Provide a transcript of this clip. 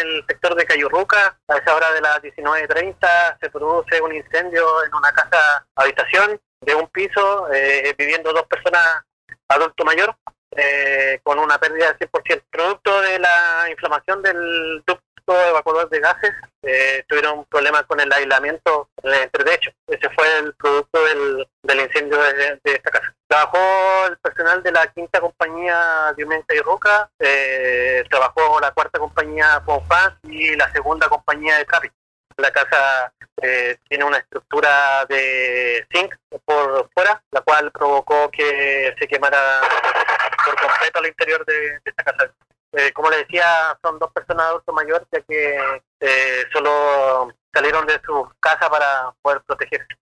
el sector de Cayurruca. A esa hora de las 19.30 se produce un incendio en una casa habitación de un piso, eh, viviendo dos personas adulto mayor, eh, con una pérdida del 100%. Producto de la inflamación del ducto evacuador de gases, eh, tuvieron problemas con el aislamiento en el entretecho. Ese fue el producto del, del incendio de, de esta casa. Trabajó el de la quinta compañía Diumenta y Roca, eh, trabajó la cuarta compañía Ponfaz y la segunda compañía de Trapi. La casa eh, tiene una estructura de zinc por fuera, la cual provocó que se quemara por completo al interior de, esta casa. Eh, como le decía, son dos personas adultos mayores, ya que eh, solo salieron de su casa para poder protegerse.